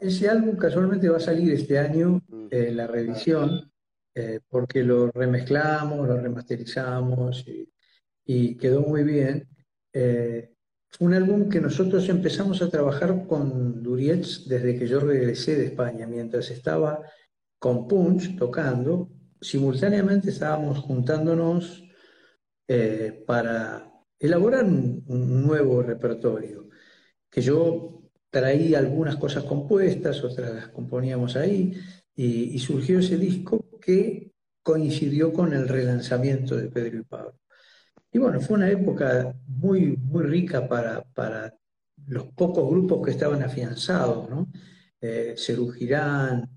ese, álbum casualmente va a salir este año, mm. eh, la reedición, eh, porque lo remezclamos, lo remasterizamos y, quedó muy bien. fue un álbum que nosotros empezamos a trabajar con Durietz desde que yo regresé de España, mientras estaba con Punch tocando, simultáneamente estábamos juntándonos eh, para elaborar un, nuevo repertorio, que yo traía algunas cosas compuestas, otras las componíamos ahí, y, surgió ese disco que coincidió con el relanzamiento de Pedro y Pablo. Y bueno, fue una época muy, muy rica para, para los pocos grupos que estaban afianzados, ¿no? Eh, Cerú Girán,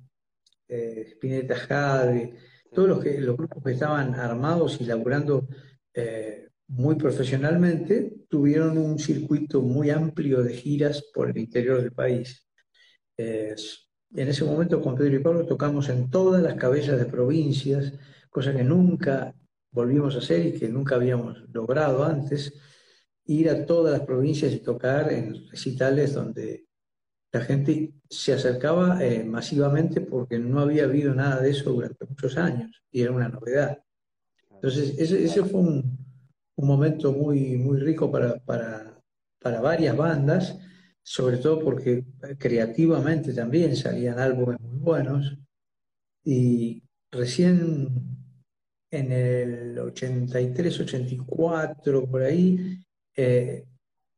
eh, Spinetta Jade, todos los, que, los grupos que estaban armados y laburando eh, muy profesionalmente, tuvieron un circuito muy amplio de giras por el interior del país. en ese momento con Pedro y Pablo tocamos en todas las cabezas de provincias, cosa que nunca volvimos a hacer y que nunca habíamos logrado antes, ir a todas las provincias y tocar en recitales donde la gente se acercaba eh, masivamente porque no había habido nada de eso durante muchos años y era una novedad. Entonces, ese, fue un, momento muy, muy rico para, varias bandas, sobre todo porque creativamente también salían álbumes muy buenos. Y recién en el 83, 84, por ahí, eh,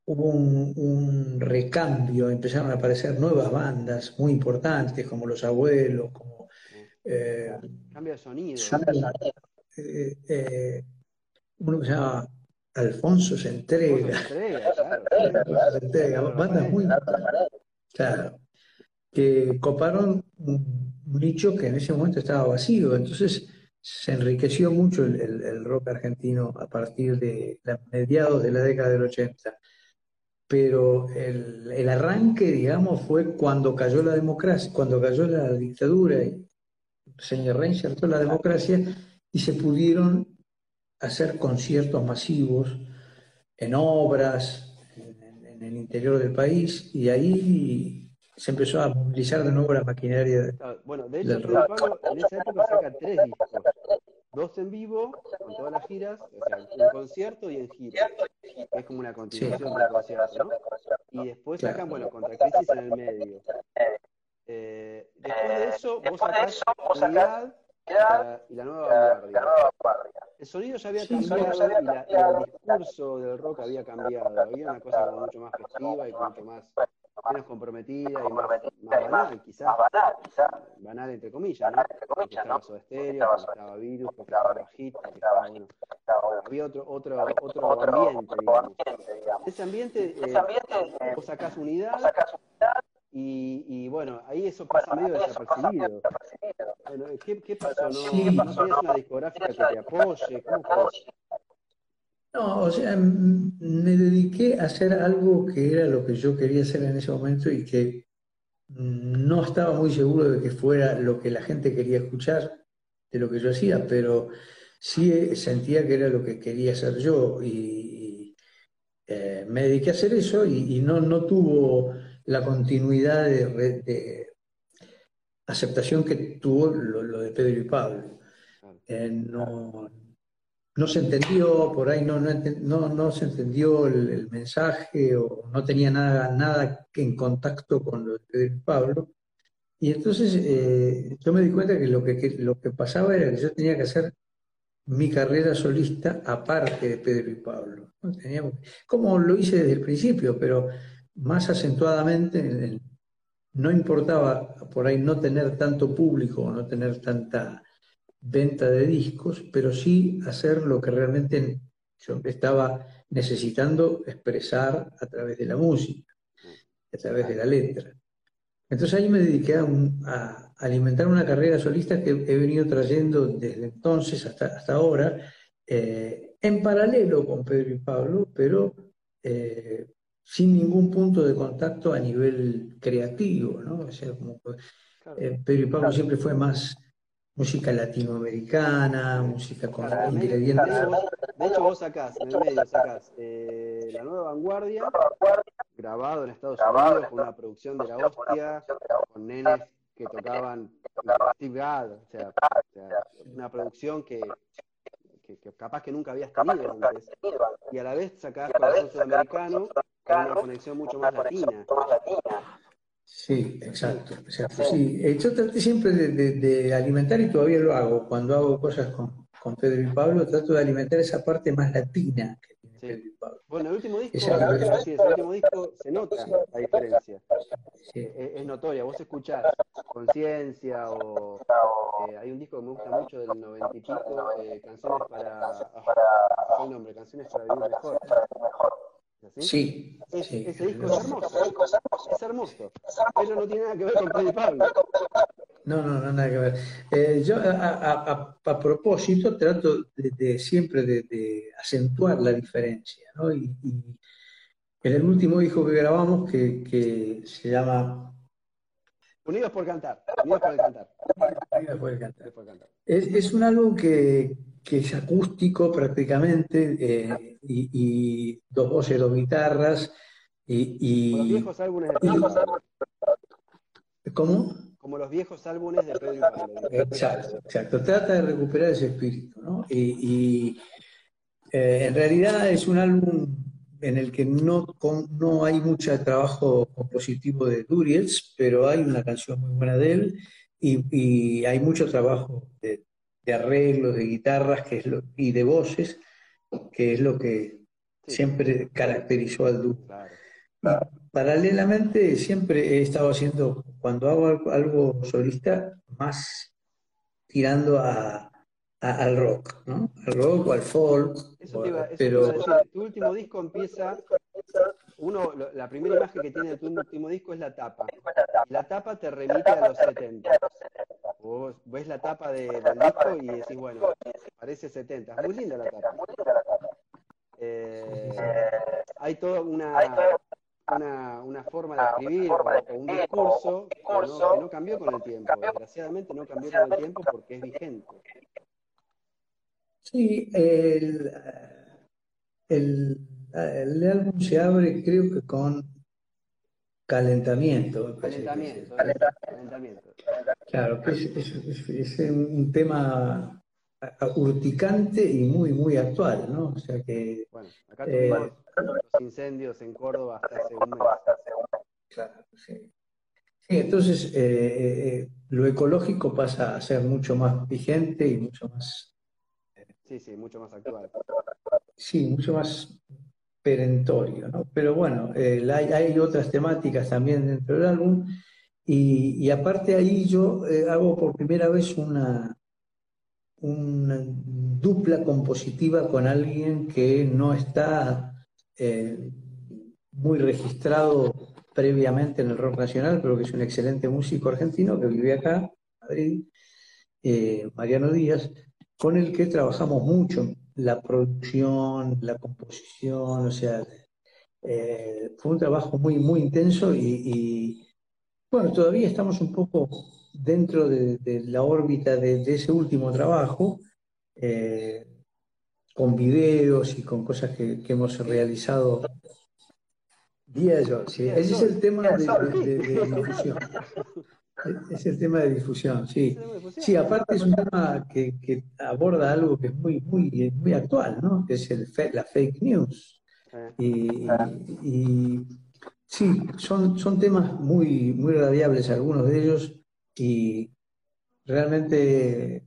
hubo un, recambio, empezaron a aparecer nuevas bandas muy importantes, como Los Abuelos, como... Eh, Cambio de sonido. Eh, eh, uno que se llama Alfonso se entrega. se entrega, bandas muy... Claro, que coparon un nicho que en ese momento estaba vacío, entonces se enriqueció mucho el, rock argentino a partir de mediados de la década del 80 pero el, arranque, digamos, fue cuando cayó la democracia, cuando cayó la dictadura y se reinsertó la democracia y se pudieron hacer conciertos masivos en obras, en, el interior del país, y ahí se empezó a movilizar de nuevo la maquinaria. Bueno, de hecho, Pablo en esa época saca tres discos dos en vivo, con todas las giras, o sea, en concierto y en gira. Es como una continuación del concierto, ¿no? Y después sacan, bueno, Contra Crisis en el medio. Eh, después de eso, vos sacás Unidad y la, nueva vanguardia. El sonido ya había cambiado y, la, el discurso del rock había cambiado. Había una cosa mucho más festiva y mucho más menos comprometida y más, banal, quizás. Banal, entre comillas, ¿no? Porque estaba Soda Stereo, porque estaba Virus, porque estaba Hit, porque estaba, bueno, había otro, otro, otro ambiente, digamos. Ese ambiente, eh, vos sacás unidad y, y, bueno, ahí eso pasa medio desapercibido. Bueno, ¿qué, qué pasó? ¿No, ¿No tienes una discográfica que te apoye? ¿Cómo fue? No, o sea, me dediqué a hacer algo que era lo que yo quería hacer en ese momento y que no estaba muy seguro de que fuera lo que la gente quería escuchar de lo que yo hacía, pero sí sentía que era lo que quería hacer yo y, eh, me dediqué a hacer eso y, no, no tuvo la continuidad de, aceptación que tuvo lo, de Pedro y Pablo. Eh, no, no se entendió, por ahí no, no, no, se entendió el, mensaje o no tenía nada, nada en contacto con lo de Pedro y Pablo. Y entonces eh, yo me di cuenta que lo que, lo que pasaba era que yo tenía que hacer mi carrera solista aparte de Pedro y Pablo. como lo hice desde el principio, pero más acentuadamente, no importaba por ahí no tener tanto público o no tener tanta venta de discos, pero sí hacer lo que realmente yo estaba necesitando expresar a través de la música, a través de la letra. Entonces ahí me dediqué a, alimentar una carrera solista que he venido trayendo desde entonces hasta, hasta ahora, eh, en paralelo con Pedro y Pablo, pero eh, sin ningún punto de contacto a nivel creativo, ¿no? O sea, como, eh, Pedro y Pablo siempre fue más música latinoamericana, música con ingredientes. De hecho, vos sacás, en el medio sacás eh, La Nueva Vanguardia, grabado en Estados Unidos, con una producción de la hostia, con nenes que tocaban Steve Gadd, o sea, una producción que, que, capaz que nunca habías tenido antes. Y a la vez sacás Corazón Sudamericano, una conexión mucho más latina. Sí, exacto. O sea, sí, eh, yo traté siempre de, alimentar y todavía lo hago. Cuando hago cosas con, con, Pedro y Pablo, trato de alimentar esa parte más latina que tiene Pedro y Pablo. Bueno, el último disco, sí, el último disco se nota la diferencia. Es, notoria. Vos escuchás Conciencia o eh, hay un disco que me gusta mucho del noventa y pico, eh, canciones para, ah, nombre, canciones para vivir mejor. Sí, ese disco es hermoso, es hermoso, pero no tiene nada que ver con Pedro Pablo. No, no, no, nada que ver. Eh, yo, a, propósito, trato de, siempre de, acentuar la diferencia, ¿no? Y, en el último disco que grabamos, que, que se llama Unidos por cantar. Unidos por el cantar. Unidos por el cantar. Es, es, un álbum que, que es acústico prácticamente eh, y, y, dos voces, dos guitarras. Y, y Como los viejos álbumes de Pedro ¿Cómo? Como los viejos álbumes de Pedro y Pablo. Exacto, exacto. Trata de recuperar ese espíritu, ¿no? Y, eh, en realidad es un álbum en el que no, no hay mucho trabajo compositivo de Duriels, pero hay una canción muy buena de él y, hay mucho trabajo de, arreglos, de guitarras que es lo, y de voces, que es lo que siempre caracterizó al dúo. paralelamente siempre he estado haciendo, cuando hago algo solista, más tirando a, al rock, ¿no? Al rock o al folk. Eso te iba, pero... Tu último disco empieza, uno, la primera imagen que tiene de tu último disco es la tapa. la tapa te remite a los 70. Vos ves la tapa de, del disco y decís, bueno, parece 70. Es muy linda la tapa. Eh, hay toda una, una, una, forma de escribir o, un discurso que no, que no, cambió con el tiempo. Desgraciadamente no cambió con el tiempo porque es vigente. Sí, el, el, el álbum se abre creo que con calentamiento. Calentamiento, calentamiento. Claro, es, es, un tema urticante y muy, muy actual, ¿no? O sea que... Bueno, acá eh, tuvimos los incendios en Córdoba hasta hace un mes. Claro, sí. Sí, entonces eh, eh, lo ecológico pasa a ser mucho más vigente y mucho más Sí, sí, mucho más actual. Sí, mucho más perentorio, ¿no? Pero bueno, eh, hay, otras temáticas también dentro del álbum y, aparte ahí yo eh, hago por primera vez una, una dupla compositiva con alguien que no está eh, muy registrado previamente en el rock nacional, pero que es un excelente músico argentino que vive acá, en Madrid, Mariano Díaz, con el que trabajamos mucho, la producción, la composición, o sea, eh, fue un trabajo muy, muy intenso y, bueno, todavía estamos un poco dentro de, la órbita de, ese último trabajo, eh, con videos y con cosas que, hemos realizado día yo. Sí, ese es el tema de, de, es el tema de difusión, sí. Sí, aparte es un tema que, aborda algo que es muy, muy, muy actual, ¿no? Que es el la fake news. Y, sí, son, son temas muy, muy radiables algunos de ellos y realmente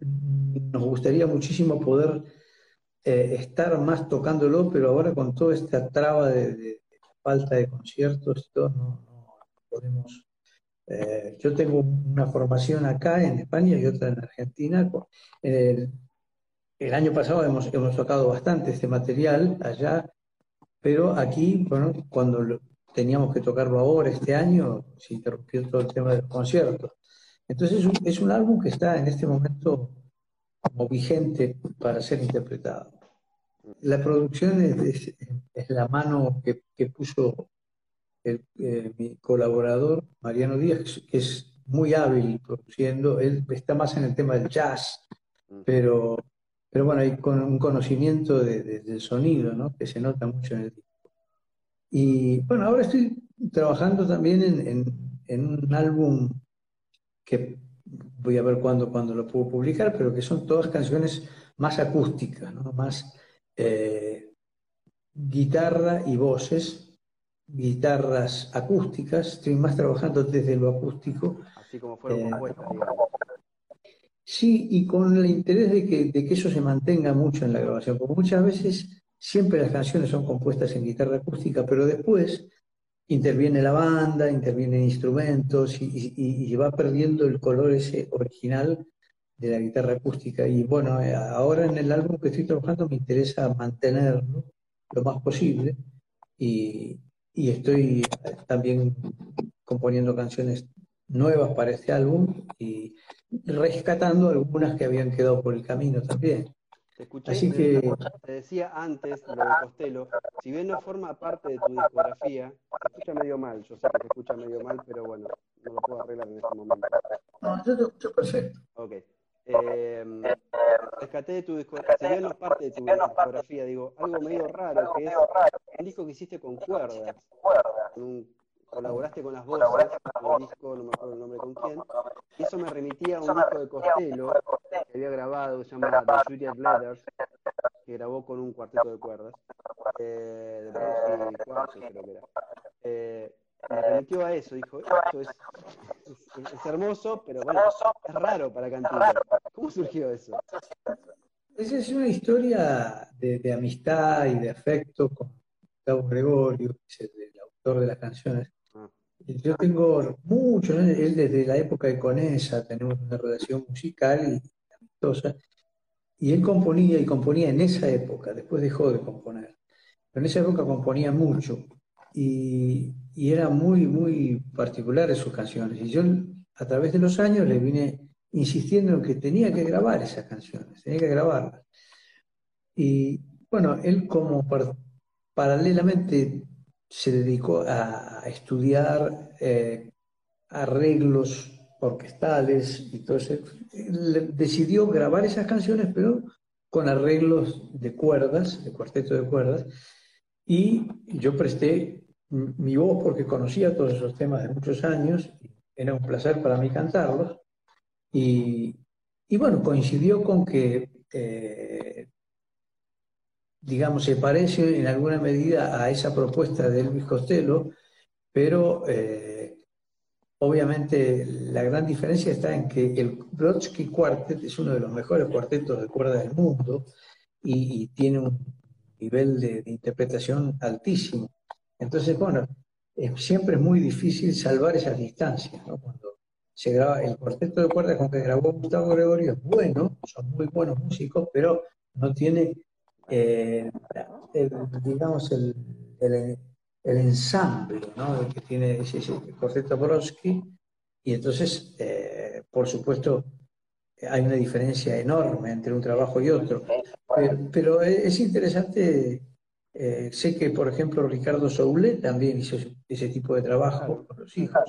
nos gustaría muchísimo poder eh, estar más tocándolo, pero ahora con toda esta traba de, falta de conciertos todo, no podemos eh, yo tengo una formación acá en España y otra en Argentina. El, año pasado hemos, tocado bastante este material allá, pero aquí, bueno, cuando teníamos que tocarlo ahora, este año, se interrumpió todo el tema de los conciertos. Entonces es un, álbum que está en este momento como vigente para ser interpretado. La producción es, la mano que, que puso eh, mi colaborador, Mariano Díaz, que es muy hábil produciendo, él está más en el tema del jazz, mm. pero, pero bueno, hay con un conocimiento del sonido, ¿no? que se nota mucho en el disco. Y bueno, ahora estoy trabajando también en, un álbum que voy a ver cuándo, cuando lo puedo publicar, pero que son todas canciones más acústicas, ¿no? más eh, guitarra y voces, guitarras acústicas, estoy más trabajando desde lo acústico. Así como fueron eh, compuestas, Sí, y con el interés de que, de que eso se mantenga mucho en la grabación, porque muchas veces siempre las canciones son compuestas en guitarra acústica, pero después interviene la banda, intervienen instrumentos y, va perdiendo el color ese original de la guitarra acústica. Y bueno, eh, ahora en el álbum que estoy trabajando me interesa mantenerlo lo más posible y, y estoy también componiendo canciones nuevas para este álbum y rescatando algunas que habían quedado por el camino también. Te escuché, Así que... te decía antes lo de Costello, si bien no forma parte de tu discografía, te escucha medio mal, yo sé que te escucha medio mal, pero bueno, no lo puedo arreglar en este momento. No, yo te escucho perfecto. Ok. Eh, rescaté de tu discografía, si bien no es parte de tu discografía, digo, algo medio raro, que es un disco que hiciste con cuerdas, colaboraste con las voces, en el disco, no me acuerdo el nombre con quién, y eso me remitía a un disco de Costello que había grabado, se llama The Juliet Letters, que grabó con un cuarteto de cuerdas, eh, de Brownsky Cuarto creo que era. Eh, me remitió a eso, dijo, esto es, es, hermoso, pero bueno, es raro para cantar. ¿Cómo surgió eso? Esa es una historia de, amistad y de afecto con Gustavo Gregorio, que es el, autor de las canciones. Ah. Yo tengo mucho, él desde la época de Conesa tenemos una relación musical y amistosa, y él componía y componía en esa época, después dejó de componer, pero en esa época componía mucho y, y era muy, muy particular en sus canciones. Y yo a través de los años le vine insistiendo en que tenía que grabar esas canciones, tenía que grabarlas. Y bueno, él como paralelamente se dedicó a, estudiar eh, arreglos orquestales y todo eso. decidió grabar esas canciones, pero con arreglos de cuerdas, de cuarteto de cuerdas, y yo presté mi voz porque conocía todos esos temas de muchos años, era un placer para mí cantarlos, y, bueno, coincidió con que, eh, digamos, se parece en alguna medida a esa propuesta de Elvis Costello, pero eh, obviamente la gran diferencia está en que el Brodsky Quartet es uno de los mejores cuartetos de cuerda del mundo y, tiene un nivel de, interpretación altísimo. Entonces, bueno, siempre es muy difícil salvar esas distancias, ¿no? se graba, el cuarteto de cuerdas con que grabó Gustavo Gregorio es bueno, son muy buenos músicos, pero no tiene, eh, digamos, el, el, ensamble ¿no? que tiene ese, cuarteto Brodsky, y entonces, eh, por supuesto, hay una diferencia enorme entre un trabajo y otro. Pero, es interesante, eh, sé que, por ejemplo, Ricardo Soule también hizo ese tipo de trabajo con los hijos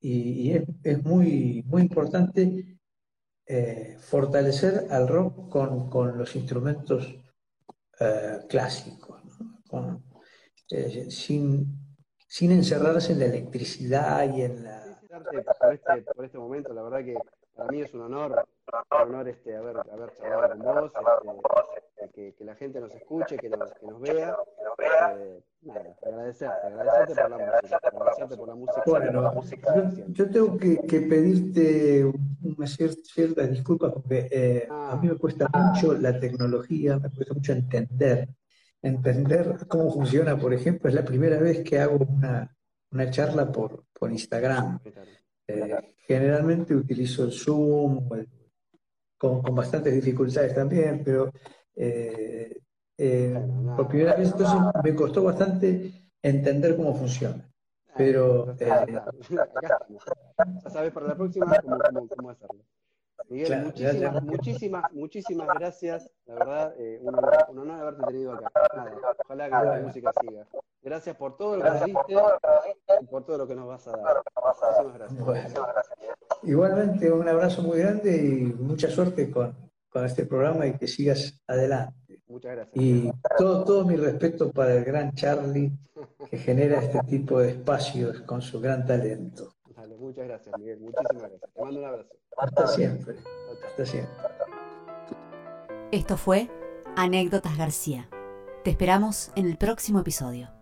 y, es, muy, muy importante eh, fortalecer al rock con, los instrumentos eh, clásicos, eh, sin, sin encerrarse en la electricidad y en la... Por este, por este momento, la verdad que para mí es un honor, un honor este, haber, haber charlado con vos, este, que, la gente nos escuche, que nos, que nos vea. Eh, nada, agradecerte, agradecerte por la música, agradecerte por la música. Bueno, yo, tengo que, que pedirte una cierta, disculpa porque eh, a mí me cuesta mucho la tecnología, me cuesta mucho entender, entender cómo funciona, por ejemplo, es la primera vez que hago una, una charla por, por Instagram. Eh, generalmente utilizo el Zoom con, con, bastantes dificultades también, pero eh, eh, por primera vez entonces me costó bastante entender cómo funciona. Pero ya sabes para la próxima cómo, hacerlo. Miguel, muchísimas, muchísimas, muchísimas gracias. La verdad, un, honor, haberte tenido acá. ojalá que la música siga. Gracias por todo lo que nos diste y por todo lo que nos vas a dar. Muchísimas gracias. igualmente, un abrazo muy grande y mucha suerte con, con este programa y que sigas adelante. Muchas gracias. Y todo, todo mi respeto para el gran Charlie que genera este tipo de espacios con su gran talento. Muchas gracias, Miguel. Muchísimas gracias. Te mando un abrazo. Hasta siempre. Hasta siempre. Esto fue Anécdotas García. Te esperamos en el próximo episodio.